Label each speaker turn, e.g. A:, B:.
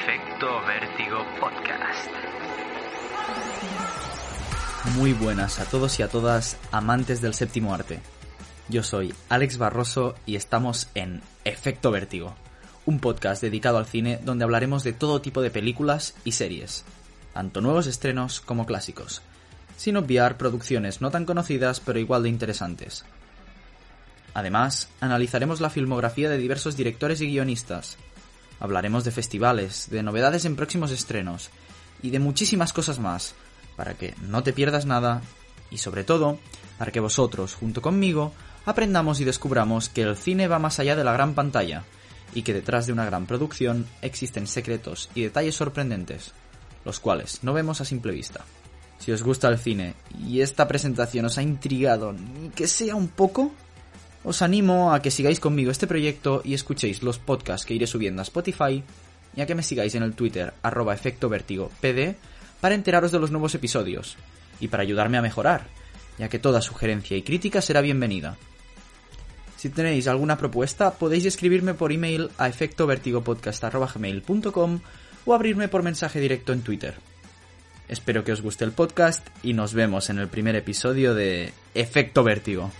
A: Efecto Vértigo Podcast.
B: Muy buenas a todos y a todas, amantes del séptimo arte. Yo soy Alex Barroso y estamos en Efecto Vértigo, un podcast dedicado al cine donde hablaremos de todo tipo de películas y series, tanto nuevos estrenos como clásicos, sin obviar producciones no tan conocidas pero igual de interesantes. Además, analizaremos la filmografía de diversos directores y guionistas. Hablaremos de festivales, de novedades en próximos estrenos y de muchísimas cosas más, para que no te pierdas nada y sobre todo, para que vosotros, junto conmigo, aprendamos y descubramos que el cine va más allá de la gran pantalla y que detrás de una gran producción existen secretos y detalles sorprendentes, los cuales no vemos a simple vista. Si os gusta el cine y esta presentación os ha intrigado, ni que sea un poco, os animo a que sigáis conmigo este proyecto y escuchéis los podcasts que iré subiendo a Spotify y a que me sigáis en el Twitter arroba pd para enteraros de los nuevos episodios y para ayudarme a mejorar, ya que toda sugerencia y crítica será bienvenida. Si tenéis alguna propuesta, podéis escribirme por email a efectovertigopodcast.gmail.com o abrirme por mensaje directo en Twitter. Espero que os guste el podcast y nos vemos en el primer episodio de Efecto Vértigo.